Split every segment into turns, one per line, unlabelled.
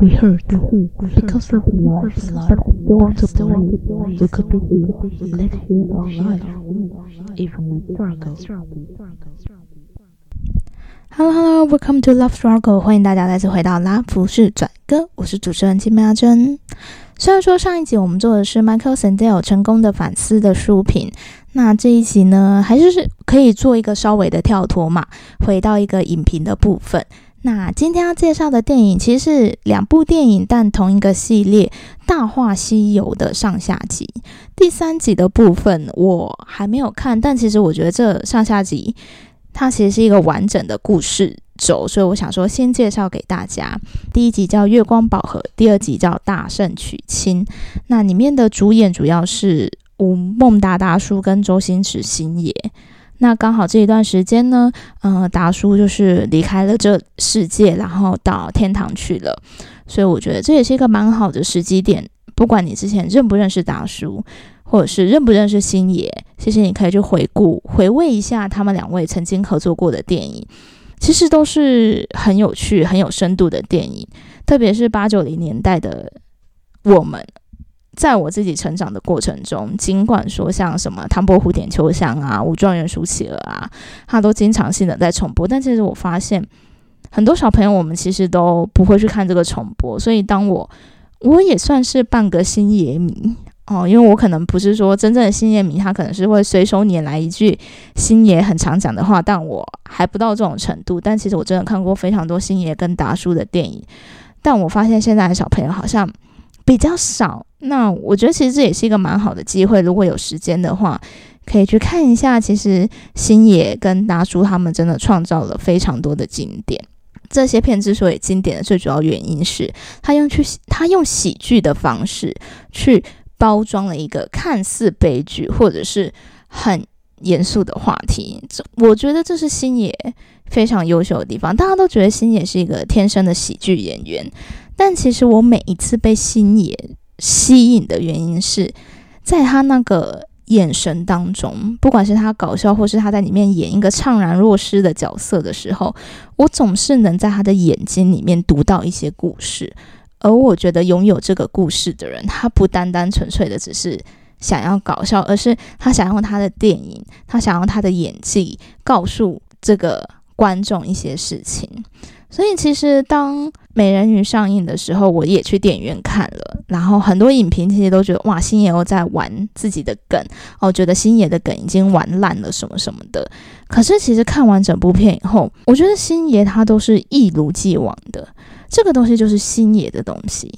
We hurt because of love. They want to believe we could be let here our life, even.
Hello Hello, welcome to Love Struggle，欢迎大家再次回到拉弗士转歌，我是主持人金妙珍。虽然说上一集我们做的是 Michael Sandel 成功的反思的书评，那这一集呢，还是是可以做一个稍微的跳脱嘛，回到一个影评的部分。那今天要介绍的电影其实是两部电影，但同一个系列《大话西游》的上下集。第三集的部分我还没有看，但其实我觉得这上下集它其实是一个完整的故事轴，所以我想说先介绍给大家。第一集叫《月光宝盒》，第二集叫《大圣娶亲》。那里面的主演主要是吴孟达大叔跟周星驰星爷。那刚好这一段时间呢，呃，达叔就是离开了这世界，然后到天堂去了，所以我觉得这也是一个蛮好的时机点。不管你之前认不认识达叔，或者是认不认识星爷，其实你可以去回顾、回味一下他们两位曾经合作过的电影，其实都是很有趣、很有深度的电影，特别是八九零年代的我们。在我自己成长的过程中，尽管说像什么《唐伯虎点秋香》啊，《武状元苏乞儿》啊，他都经常性的在重播，但其实我发现很多小朋友我们其实都不会去看这个重播，所以当我我也算是半个星爷迷哦，因为我可能不是说真正的星爷迷，他可能是会随手拈来一句星爷很常讲的话，但我还不到这种程度。但其实我真的看过非常多星爷跟达叔的电影，但我发现现在的小朋友好像。比较少，那我觉得其实这也是一个蛮好的机会。如果有时间的话，可以去看一下。其实星野跟达叔他们真的创造了非常多的经典。这些片之所以经典的最主要原因是，他用去他用喜剧的方式去包装了一个看似悲剧或者是很严肃的话题。这我觉得这是星野非常优秀的地方。大家都觉得星野是一个天生的喜剧演员。但其实我每一次被星爷吸引的原因是，在他那个眼神当中，不管是他搞笑，或是他在里面演一个怅然若失的角色的时候，我总是能在他的眼睛里面读到一些故事。而我觉得拥有这个故事的人，他不单单纯粹的只是想要搞笑，而是他想用他的电影，他想用他的演技告诉这个观众一些事情。所以其实当美人鱼上映的时候，我也去电影院看了。然后很多影评其实都觉得，哇，星爷又在玩自己的梗，哦，觉得星爷的梗已经玩烂了什么什么的。可是其实看完整部片以后，我觉得星爷他都是一如既往的，这个东西就是星爷的东西，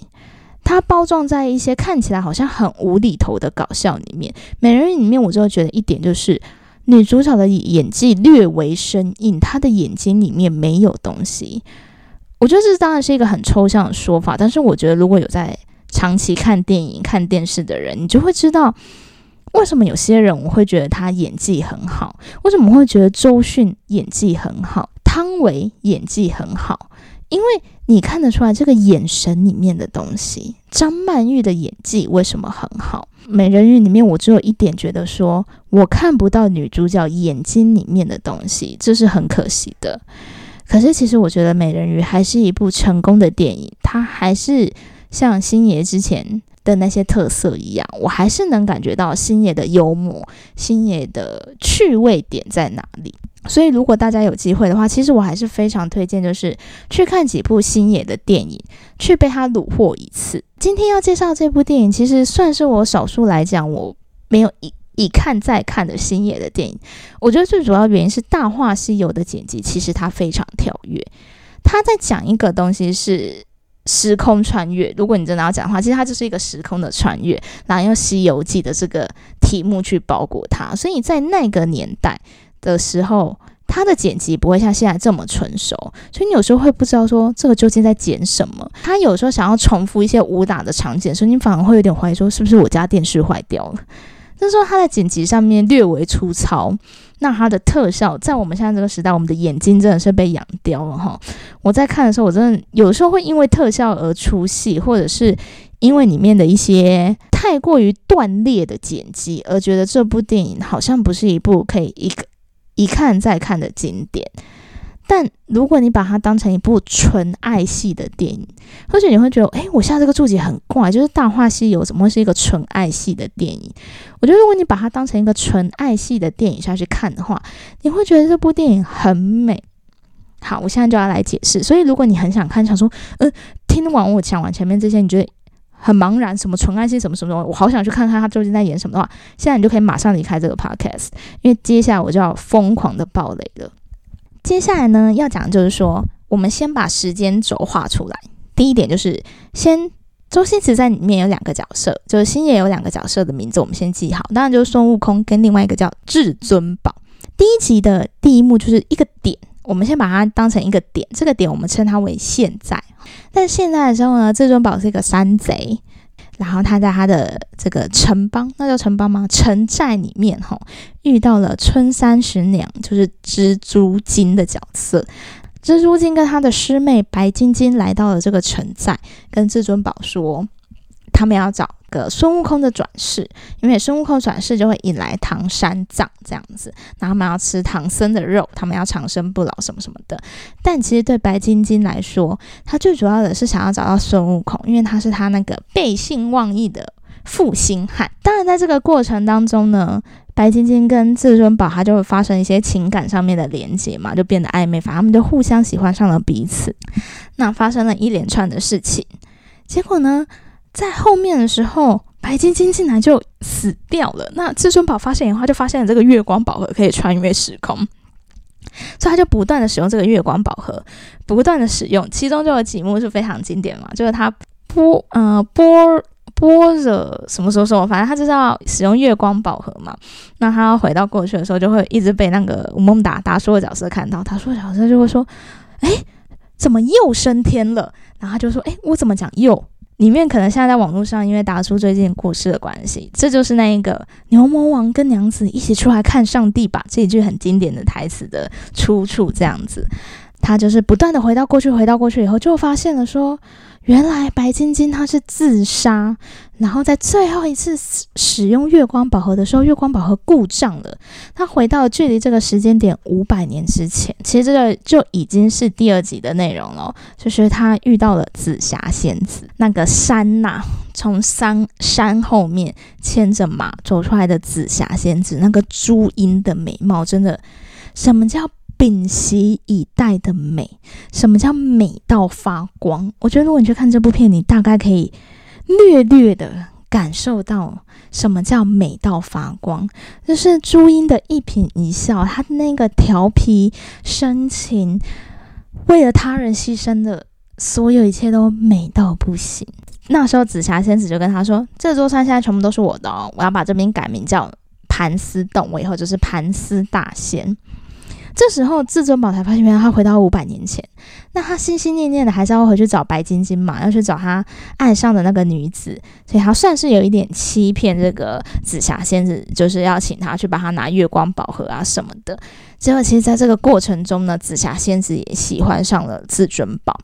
它包装在一些看起来好像很无厘头的搞笑里面。美人鱼里面，我就觉得一点就是。女主角的演技略为生硬，她的眼睛里面没有东西。我觉得这当然是一个很抽象的说法，但是我觉得如果有在长期看电影、看电视的人，你就会知道为什么有些人我会觉得他演技很好，为什么会觉得周迅演技很好，汤唯演技很好，因为你看得出来这个眼神里面的东西。张曼玉的演技为什么很好？美人鱼里面，我只有一点觉得说，我看不到女主角眼睛里面的东西，这是很可惜的。可是，其实我觉得美人鱼还是一部成功的电影，它还是像星爷之前的那些特色一样，我还是能感觉到星爷的幽默，星爷的趣味点在哪里。所以，如果大家有机会的话，其实我还是非常推荐，就是去看几部星爷的电影，去被他虏获一次。今天要介绍这部电影，其实算是我少数来讲我没有一一看再看的星爷的电影。我觉得最主要原因是《大话西游》的剪辑，其实它非常跳跃。他在讲一个东西是时空穿越，如果你真的要讲的话，其实它就是一个时空的穿越，然后用《西游记》的这个题目去包裹它，所以在那个年代。的时候，它的剪辑不会像现在这么纯熟，所以你有时候会不知道说这个究竟在剪什么。他有时候想要重复一些武打的场景，所以你反而会有点怀疑说是不是我家电视坏掉了。就是说它的剪辑上面略微粗糙，那它的特效在我们现在这个时代，我们的眼睛真的是被养刁了哈。我在看的时候，我真的有时候会因为特效而出戏，或者是因为里面的一些太过于断裂的剪辑，而觉得这部电影好像不是一部可以一个。一看再看的经典，但如果你把它当成一部纯爱系的电影，或许你会觉得，诶，我下这个注解很怪，就是《大话西游》怎么会是一个纯爱系的电影？我觉得，如果你把它当成一个纯爱系的电影下去看的话，你会觉得这部电影很美。好，我现在就要来解释。所以，如果你很想看，想说，呃，听完我讲完前面这些，你觉得很茫然，什么纯爱系，什么什么什么，我好想去看看他究竟在演什么的话，现在你就可以马上离开这个 podcast，因为接下来我就要疯狂的爆雷了。接下来呢，要讲的就是说，我们先把时间轴画出来。第一点就是，先周星驰在里面有两个角色，就是星爷有两个角色的名字，我们先记好。当然就是孙悟空跟另外一个叫至尊宝。第一集的第一幕就是一个点。我们先把它当成一个点，这个点我们称它为现在。但现在的时候呢，至尊宝是一个山贼，然后他在他的这个城邦，那叫城邦吗？城寨里面哈，遇到了春三十娘，就是蜘蛛精的角色。蜘蛛精跟他的师妹白晶晶来到了这个城寨，跟至尊宝说，他们要找。个孙悟空的转世，因为孙悟空转世就会引来唐三藏这样子，然后他们要吃唐僧的肉，他们要长生不老什么什么的。但其实对白晶晶来说，他最主要的是想要找到孙悟空，因为他是他那个背信忘义的负心汉。当然，在这个过程当中呢，白晶晶跟至尊宝他就会发生一些情感上面的连接嘛，就变得暧昧，反正他们就互相喜欢上了彼此。那发生了一连串的事情，结果呢？在后面的时候，白晶晶竟然就死掉了。那至尊宝发现以后，就发现了这个月光宝盒可以穿越时空，所以他就不断的使用这个月光宝盒，不断的使用。其中就有几幕是非常经典嘛，就是他波呃波波着什么时候说，反正他就是要使用月光宝盒嘛。那他要回到过去的时候，就会一直被那个吴孟达达叔的角色看到，达叔的角色就会说：“哎，怎么又升天了？”然后他就说：“哎，我怎么讲又？”里面可能现在在网络上，因为达叔最近过世的关系，这就是那一个牛魔王跟娘子一起出来看上帝吧这一句很经典的台词的出处，这样子，他就是不断的回到过去，回到过去以后，就发现了说。原来白晶晶她是自杀，然后在最后一次使使用月光宝盒的时候，月光宝盒故障了。她回到距离这个时间点五百年之前，其实这个就已经是第二集的内容了。就是她遇到了紫霞仙子，那个山呐，从山山后面牵着马走出来的紫霞仙子，那个朱茵的美貌，真的，什么叫？屏息以待的美，什么叫美到发光？我觉得如果你去看这部片，你大概可以略略的感受到什么叫美到发光。就是朱茵的一颦一笑，她那个调皮深情，为了他人牺牲的所有一切都美到不行。那时候紫霞仙子就跟他说：“这座山现在全部都是我的哦，我要把这边改名叫盘丝洞，我以后就是盘丝大仙。”这时候，至尊宝才发现，原来他回到五百年前。那他心心念念的还是要回去找白晶晶嘛，要去找他爱上的那个女子，所以他算是有一点欺骗这个紫霞仙子，就是要请他去帮他拿月光宝盒啊什么的。结果，其实在这个过程中呢，紫霞仙子也喜欢上了至尊宝，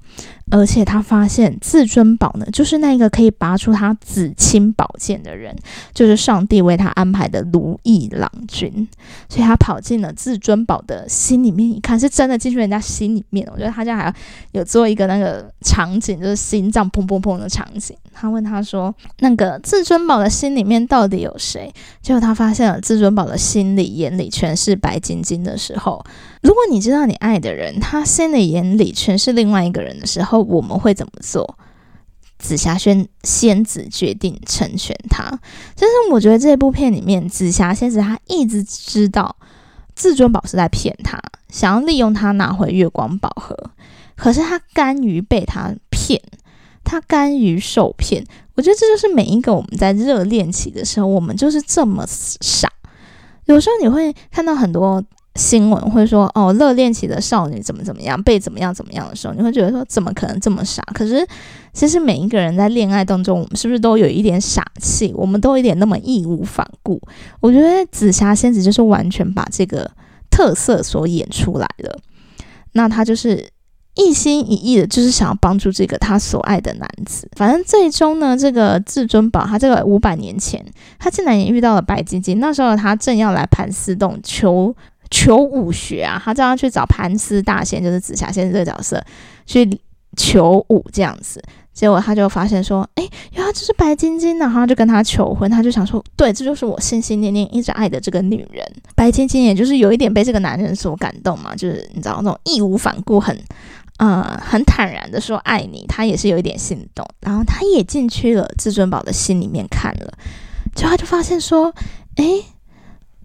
而且他发现至尊宝呢，就是那个可以拔出他紫青宝剑的人，就是上帝为他安排的如意郎君。所以他跑进了至尊宝的心里面，一看是真的进去人家心里面。我觉得他家还有做一个那个场景，就是心脏砰砰砰的场景。他问他说：“那个至尊宝的心里面到底有谁？”结果他发现了至尊宝的心里眼里全是白晶晶的时候，如果你知道你爱的人他心里眼里全是另外一个人的时候，我们会怎么做？紫霞仙仙子决定成全他。就是我觉得这部片里面，紫霞仙子她一直知道至尊宝是在骗她，想要利用她拿回月光宝盒，可是她甘于被他骗。她甘于受骗，我觉得这就是每一个我们在热恋期的时候，我们就是这么傻。有时候你会看到很多新闻，会说哦，热恋期的少女怎么怎么样，被怎么样怎么样的时候，你会觉得说怎么可能这么傻？可是其实每一个人在恋爱当中，我们是不是都有一点傻气？我们都有一点那么义无反顾。我觉得紫霞仙子就是完全把这个特色所演出来了。那她就是。一心一意的，就是想要帮助这个他所爱的男子。反正最终呢，这个至尊宝，他这个五百年前，他竟然也遇到了白晶晶。那时候他正要来盘丝洞求求武学啊，他叫他去找盘丝大仙，就是紫霞仙这个角色去求武这样子。结果他就发现说，哎，原来这是白晶晶，然后就跟他求婚。他就想说，对，这就是我心心念念一直爱的这个女人。白晶晶也就是有一点被这个男人所感动嘛，就是你知道那种义无反顾、很呃很坦然的说爱你，他也是有一点心动。然后他也进去了至尊宝的心里面看了，结果他就发现说，哎，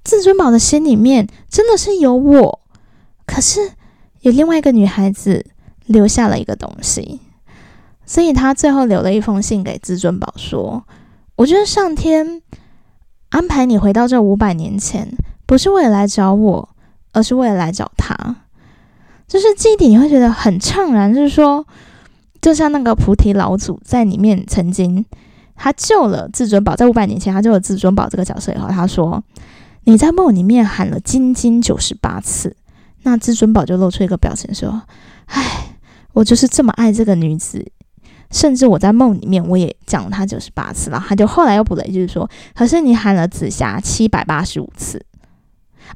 至尊宝的心里面真的是有我，可是有另外一个女孩子留下了一个东西。所以他最后留了一封信给至尊宝，说：“我觉得上天安排你回到这五百年前，不是为了来找我，而是为了来找他。就是这一点你会觉得很怅然，就是说，就像那个菩提老祖在里面曾经他救了至尊宝，在五百年前他救了至尊宝这个角色以后，他说你在梦里面喊了晶晶九十八次，那至尊宝就露出一个表情说：唉，我就是这么爱这个女子。”甚至我在梦里面，我也讲了她九十八次，然后他就后来又补了一句说：“可是你喊了紫霞七百八十五次，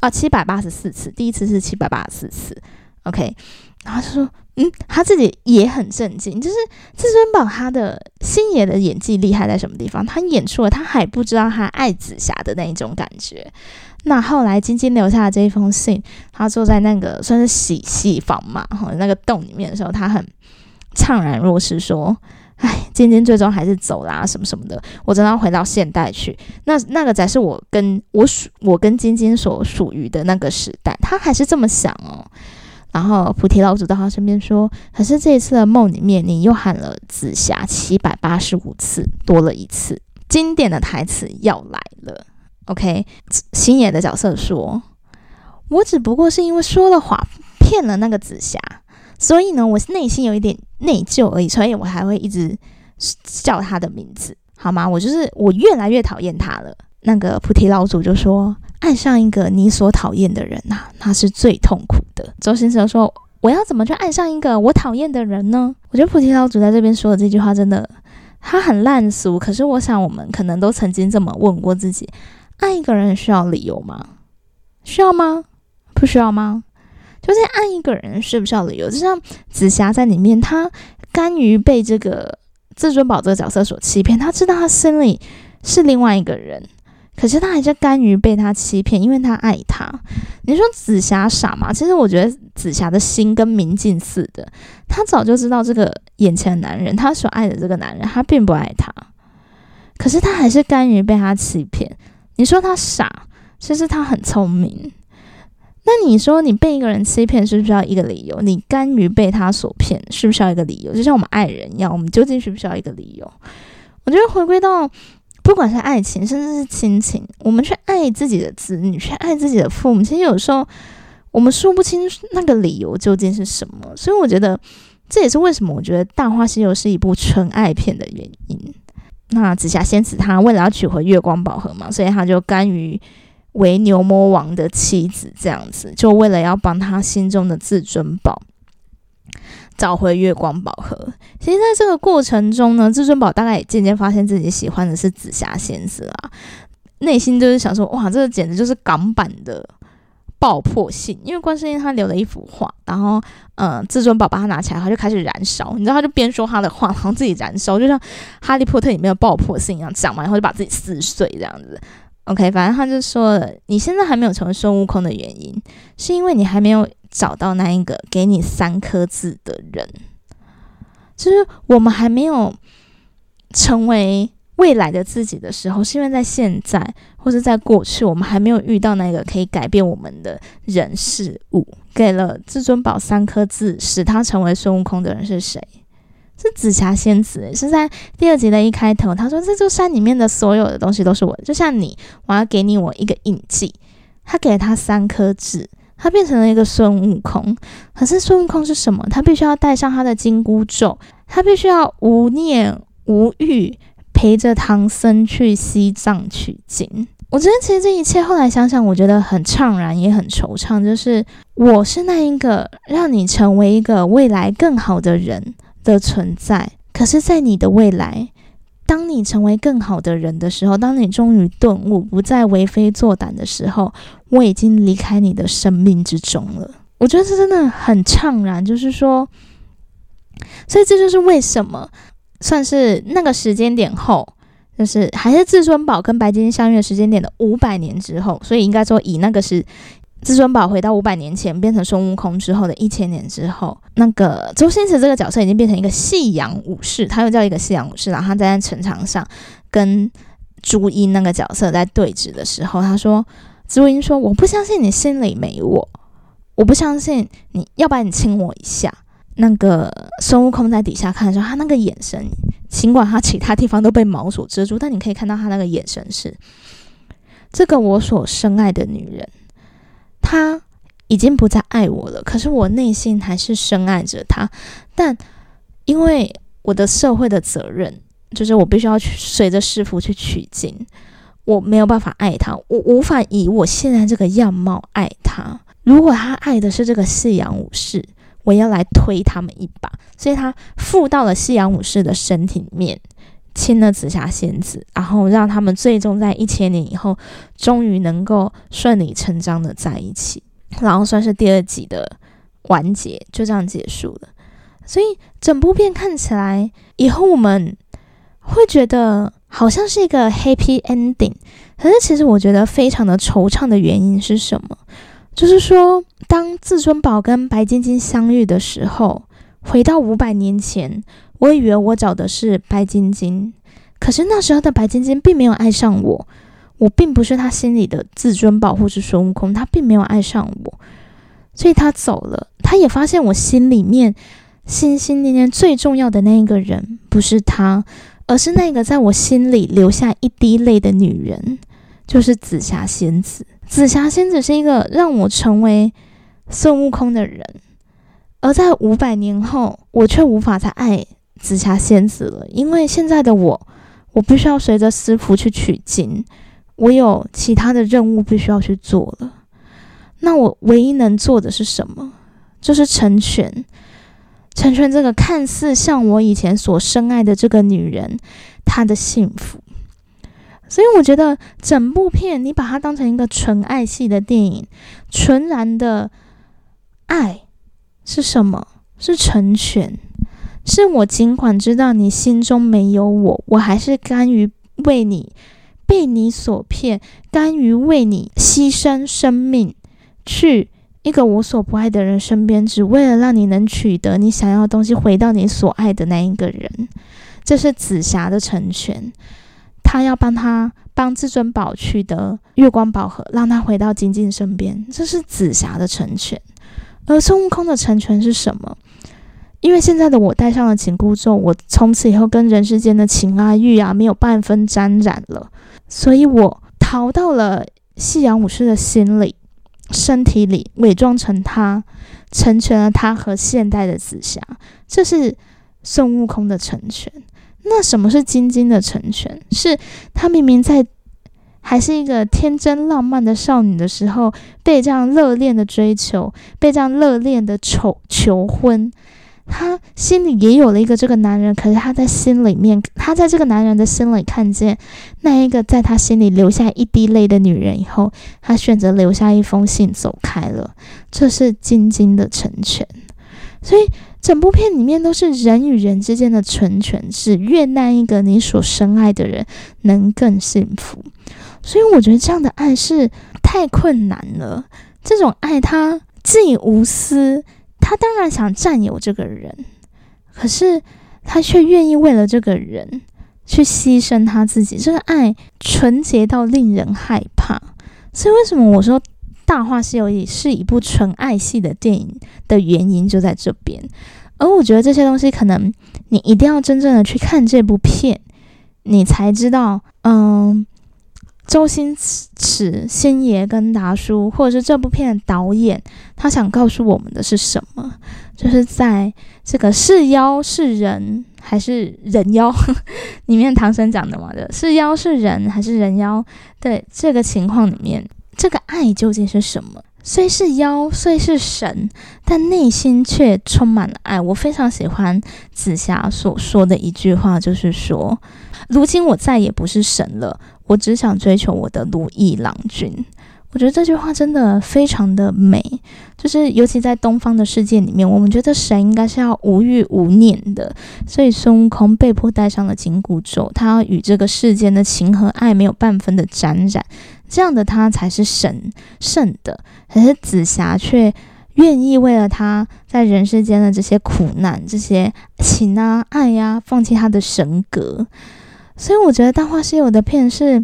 啊，七百八十四次，第一次是七百八十四次，OK。”然后他说：“嗯，他自己也很震惊，就是至尊宝他的星爷的演技厉害在什么地方？他演出了他还不知道他爱紫霞的那一种感觉。那后来晶晶留下的这一封信，他坐在那个算是洗戏房嘛，哈，那个洞里面的时候，他很。”怅然若失，说：“哎，晶晶最终还是走啦，什么什么的。我真的要回到现代去，那那个才是我跟我属我跟晶晶所属于的那个时代。”他还是这么想哦。然后菩提老祖到他身边说：“可是这一次的梦里面，你又喊了紫霞七百八十五次，多了一次经典的台词要来了。”OK，星野的角色说：“我只不过是因为说了谎，骗了那个紫霞。”所以呢，我内心有一点内疚而已，所以我还会一直叫他的名字，好吗？我就是我越来越讨厌他了。那个菩提老祖就说：“爱上一个你所讨厌的人呐，那是最痛苦的。”周星驰说：“我要怎么去爱上一个我讨厌的人呢？”我觉得菩提老祖在这边说的这句话真的，他很烂俗。可是我想，我们可能都曾经这么问过自己：爱一个人需要理由吗？需要吗？不需要吗？就是爱一个人需不需要理由？就像紫霞在里面，她甘于被这个至尊宝这个角色所欺骗。她知道她心里是另外一个人，可是她还是甘于被他欺骗，因为她爱他。你说紫霞傻吗？其实我觉得紫霞的心跟明镜似的，她早就知道这个眼前的男人，她所爱的这个男人，他并不爱她，可是她还是甘于被他欺骗。你说她傻，其实她很聪明。那你说你被一个人欺骗，是不是要一个理由？你甘于被他所骗，是不是要一个理由？就像我们爱人一样，我们究竟需不需要一个理由？我觉得回归到，不管是爱情，甚至是亲情，我们去爱自己的子女，去爱自己的父母，其实有时候我们说不清那个理由究竟是什么。所以我觉得这也是为什么我觉得《大话西游》是一部纯爱片的原因。那紫霞仙子她为了要取回月光宝盒嘛，所以她就甘于。为牛魔王的妻子，这样子，就为了要帮他心中的至尊宝找回月光宝盒。其实，在这个过程中呢，至尊宝大概也渐渐发现自己喜欢的是紫霞仙子啦，内心就是想说：哇，这个简直就是港版的爆破性。因为观世音他留了一幅画，然后，嗯，至尊宝把它拿起来，他就开始燃烧。你知道，他就边说他的话，然后自己燃烧，就像哈利波特里面的爆破性一样，讲完以后就把自己撕碎这样子。OK，反正他就说了，你现在还没有成为孙悟空的原因，是因为你还没有找到那一个给你三颗字的人。就是我们还没有成为未来的自己的时候，是因为在现在或者在过去，我们还没有遇到那个可以改变我们的人事物。给了至尊宝三颗字，使他成为孙悟空的人是谁？是紫霞仙子，是在第二集的一开头，他说这座山里面的所有的东西都是我的，就像你，我要给你我一个印记。他给了他三颗痣，他变成了一个孙悟空。可是孙悟空是什么？他必须要带上他的金箍咒，他必须要无念无欲陪着唐僧去西藏取经。我觉得其实这一切后来想想，我觉得很怅然，也很惆怅。就是我是那一个让你成为一个未来更好的人。的存在，可是，在你的未来，当你成为更好的人的时候，当你终于顿悟，不再为非作歹的时候，我已经离开你的生命之中了。我觉得这真的很怅然，就是说，所以这就是为什么算是那个时间点后，就是还是至尊宝跟白金相遇的时间点的五百年之后，所以应该说以那个是至尊宝回到五百年前变成孙悟空之后的一千年之后，那个周星驰这个角色已经变成一个夕阳武士，他又叫一个夕阳武士，然后他在城墙上跟朱茵那个角色在对峙的时候，他说：“朱茵说，我不相信你心里没我。”我不相信你，要不然你亲我一下。那个孙悟空在底下看的时候，他那个眼神，尽管他其他地方都被毛所遮住，但你可以看到他那个眼神是：这个我所深爱的女人，她已经不再爱我了。可是我内心还是深爱着她。但因为我的社会的责任，就是我必须要去随着师傅去取经，我没有办法爱他，我无法以我现在这个样貌爱他。如果他爱的是这个夕阳武士，我要来推他们一把，所以他附到了夕阳武士的身体里面，亲了紫霞仙子，然后让他们最终在一千年以后，终于能够顺理成章的在一起，然后算是第二集的完结，就这样结束了。所以整部片看起来，以后我们会觉得好像是一个 happy ending，可是其实我觉得非常的惆怅的原因是什么？就是说，当至尊宝跟白晶晶相遇的时候，回到五百年前，我以为我找的是白晶晶，可是那时候的白晶晶并没有爱上我，我并不是他心里的至尊宝或是孙悟空，他并没有爱上我，所以他走了。他也发现我心里面心心念念最重要的那一个人不是他，而是那个在我心里留下一滴泪的女人，就是紫霞仙子。紫霞仙子是一个让我成为孙悟空的人，而在五百年后，我却无法再爱紫霞仙子了，因为现在的我，我必须要随着师傅去取经，我有其他的任务必须要去做了。那我唯一能做的是什么？就是成全，成全这个看似像我以前所深爱的这个女人，她的幸福。所以我觉得整部片，你把它当成一个纯爱系的电影，纯然的爱是什么？是成全，是我尽管知道你心中没有我，我还是甘于为你被你所骗，甘于为你牺牲生命，去一个我所不爱的人身边，只为了让你能取得你想要的东西，回到你所爱的那一个人。这是紫霞的成全。他要帮他帮至尊宝取得月光宝盒，让他回到金靖身边，这是紫霞的成全。而孙悟空的成全是什么？因为现在的我戴上了紧箍咒，我从此以后跟人世间的情啊欲啊没有半分沾染了，所以我逃到了夕阳武士的心里、身体里，伪装成他，成全了他和现代的紫霞。这是孙悟空的成全。那什么是金晶的成全？是她明明在还是一个天真浪漫的少女的时候，被这样热恋的追求，被这样热恋的求求婚，她心里也有了一个这个男人。可是她在心里面，她在这个男人的心里看见那一个在她心里留下一滴泪的女人以后，她选择留下一封信走开了。这是晶晶的成全，所以。整部片里面都是人与人之间的成全，是愿那一个你所深爱的人能更幸福。所以我觉得这样的爱是太困难了。这种爱，它既无私，他当然想占有这个人，可是他却愿意为了这个人去牺牲他自己。这个爱纯洁到令人害怕。所以为什么我说？《大话西游》也是一部纯爱系的电影的原因就在这边，而我觉得这些东西可能你一定要真正的去看这部片，你才知道，嗯，周星驰星爷跟达叔，或者是这部片的导演，他想告诉我们的是什么？就是在这个是妖是人还是人妖 里面，唐僧讲的嘛的，是妖是人还是人妖？对这个情况里面。这个爱究竟是什么？虽是妖，虽是神，但内心却充满了爱。我非常喜欢紫霞所说的一句话，就是说：“如今我再也不是神了，我只想追求我的如意郎君。”我觉得这句话真的非常的美，就是尤其在东方的世界里面，我们觉得神应该是要无欲无念的，所以孙悟空被迫戴上了紧箍咒，他要与这个世间的情和爱没有半分的沾染，这样的他才是神圣的。可是紫霞却愿意为了他在人世间的这些苦难、这些情啊、爱呀，放弃他的神格。所以我觉得《大话西游》的片是，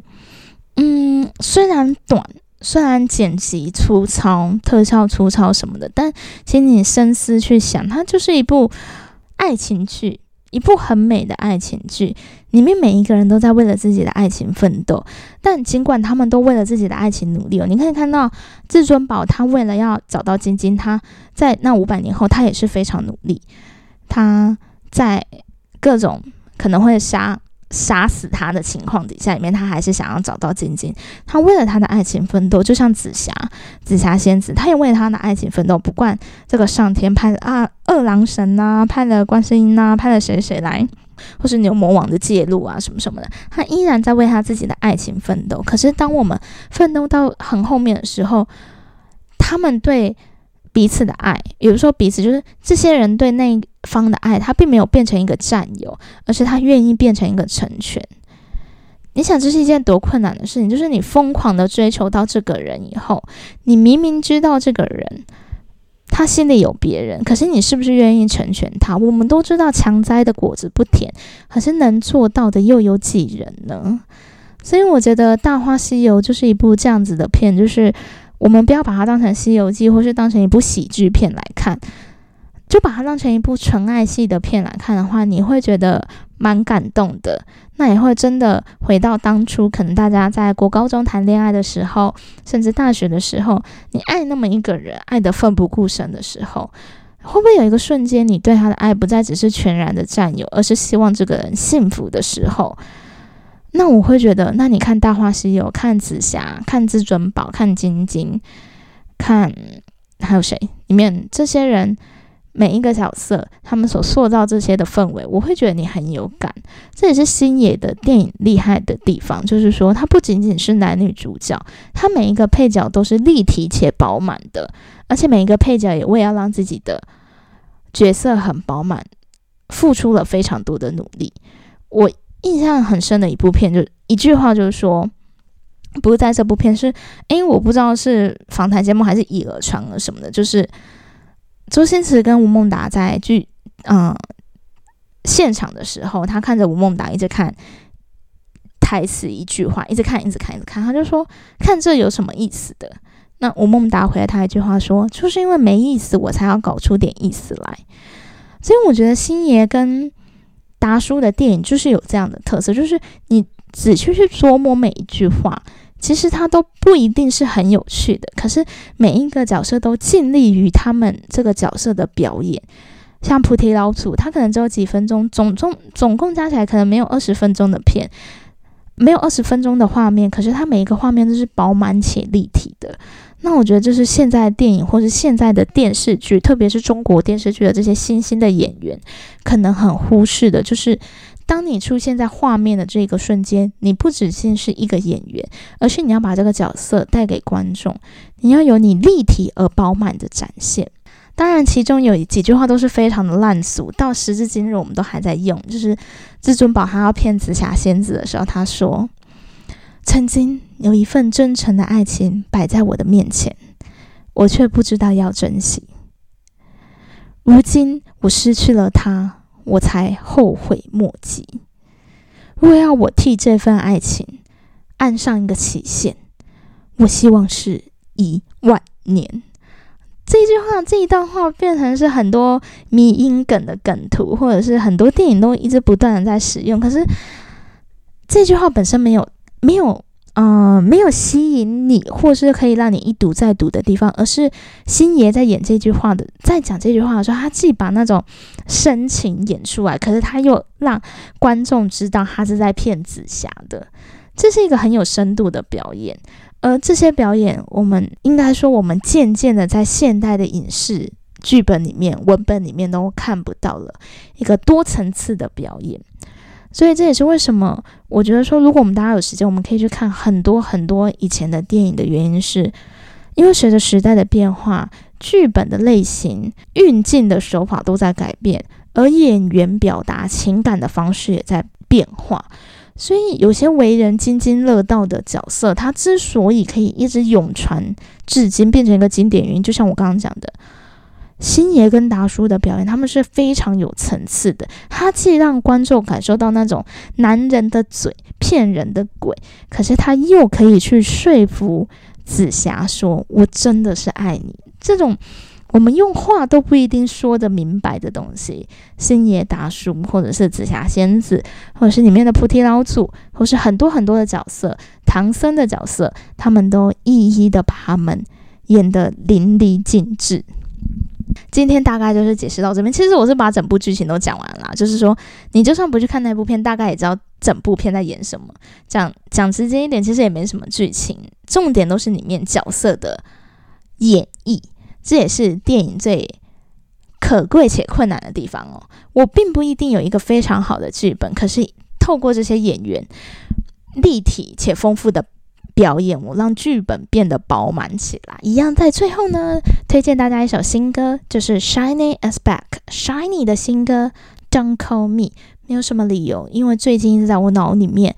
嗯，虽然短。虽然剪辑粗糙、特效粗糙什么的，但请你深思去想，它就是一部爱情剧，一部很美的爱情剧。里面每一个人都在为了自己的爱情奋斗，但尽管他们都为了自己的爱情努力哦，你可以看到至尊宝他为了要找到晶晶，他在那五百年后他也是非常努力，他在各种可能会杀。杀死他的情况底下，里面他还是想要找到晶晶。他为了他的爱情奋斗，就像紫霞、紫霞仙子，他也为了他的爱情奋斗。不管这个上天派啊二郎神呐，派了观世音呐，派了谁谁来，或是牛魔王的介入啊，什么什么的，他依然在为他自己的爱情奋斗。可是当我们奋斗到很后面的时候，他们对。彼此的爱，比如说彼此就是这些人对那方的爱，他并没有变成一个占有，而是他愿意变成一个成全。你想，这是一件多困难的事情，就是你疯狂的追求到这个人以后，你明明知道这个人他心里有别人，可是你是不是愿意成全他？我们都知道强摘的果子不甜，可是能做到的又有几人呢？所以我觉得《大话西游》就是一部这样子的片，就是。我们不要把它当成《西游记》或是当成一部喜剧片来看，就把它当成一部纯爱系的片来看的话，你会觉得蛮感动的。那也会真的回到当初，可能大家在国高中谈恋爱的时候，甚至大学的时候，你爱那么一个人，爱得奋不顾身的时候，会不会有一个瞬间，你对他的爱不再只是全然的占有，而是希望这个人幸福的时候？那我会觉得，那你看《大话西游》，看紫霞，看至尊宝，看晶晶，看还有谁？里面这些人每一个角色，他们所塑造这些的氛围，我会觉得你很有感。这也是星野的电影厉害的地方，就是说，它不仅仅是男女主角，它每一个配角都是立体且饱满的，而且每一个配角也为了让自己的角色很饱满，付出了非常多的努力。我。印象很深的一部片，就一句话，就是说，不是在这部片，是诶，我不知道是访谈节目还是以讹传讹什么的，就是周星驰跟吴孟达在剧嗯现场的时候，他看着吴孟达一直看台词，一句话一直看，一直看，一直看，他就说看这有什么意思的？那吴孟达回了他一句话说，就是因为没意思，我才要搞出点意思来。所以我觉得星爷跟。达叔的电影就是有这样的特色，就是你仔细去琢磨每一句话，其实它都不一定是很有趣的。可是每一个角色都尽力于他们这个角色的表演。像菩提老祖，他可能只有几分钟，总总总共加起来可能没有二十分钟的片，没有二十分钟的画面，可是他每一个画面都是饱满且立体的。那我觉得，就是现在的电影或是现在的电视剧，特别是中国电视剧的这些新兴的演员，可能很忽视的，就是当你出现在画面的这个瞬间，你不只仅是一个演员，而是你要把这个角色带给观众，你要有你立体而饱满的展现。当然，其中有几句话都是非常的烂俗，到时至今日我们都还在用。就是至尊宝他要骗紫霞仙子的时候，他说。曾经有一份真诚的爱情摆在我的面前，我却不知道要珍惜。如今我失去了他，我才后悔莫及。若要我替这份爱情按上一个期限，我希望是一万年。这句话，这一段话变成是很多迷音梗的梗图，或者是很多电影都一直不断的在使用。可是这句话本身没有。没有，嗯，没有吸引你，或是可以让你一读再读的地方，而是星爷在演这句话的，在讲这句话的时候，他既把那种深情演出来，可是他又让观众知道他是在骗紫霞的，这是一个很有深度的表演。而这些表演，我们应该说，我们渐渐的在现代的影视剧本里面、文本里面都看不到了一个多层次的表演。所以这也是为什么我觉得说，如果我们大家有时间，我们可以去看很多很多以前的电影的原因，是因为随着时代的变化，剧本的类型、运镜的手法都在改变，而演员表达情感的方式也在变化。所以有些为人津津乐道的角色，他之所以可以一直永传至今，变成一个经典原因，就像我刚刚讲的。星爷跟达叔的表演，他们是非常有层次的。他既让观众感受到那种男人的嘴骗人的鬼，可是他又可以去说服紫霞说：“我真的是爱你。”这种我们用话都不一定说得明白的东西，星爷、达叔，或者是紫霞仙子，或者是里面的菩提老祖，或是很多很多的角色，唐僧的角色，他们都一一的把他们演得淋漓尽致。今天大概就是解释到这边。其实我是把整部剧情都讲完了，就是说你就算不去看那部片，大概也知道整部片在演什么。讲讲直接一点，其实也没什么剧情，重点都是里面角色的演绎。这也是电影最可贵且困难的地方哦。我并不一定有一个非常好的剧本，可是透过这些演员立体且丰富的。表演我让剧本变得饱满起来，一样在最后呢，推荐大家一首新歌，就是 Shiny as Back，Shiny 的新歌 Don't Call Me，没有什么理由，因为最近一直在我脑里面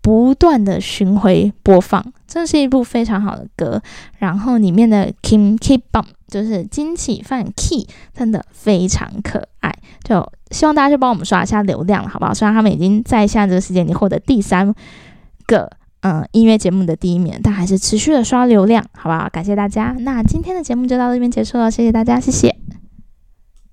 不断的巡回播放，这是一部非常好的歌，然后里面的 Kim Keep Bum 就是金起范 Key，真的非常可爱，就希望大家去帮我们刷一下流量，好不好？虽然他们已经在现在这个时间里获得第三个。嗯，音乐节目的第一名，但还是持续的刷流量，好不好？感谢大家，那今天的节目就到这边结束了，谢谢大家，谢谢。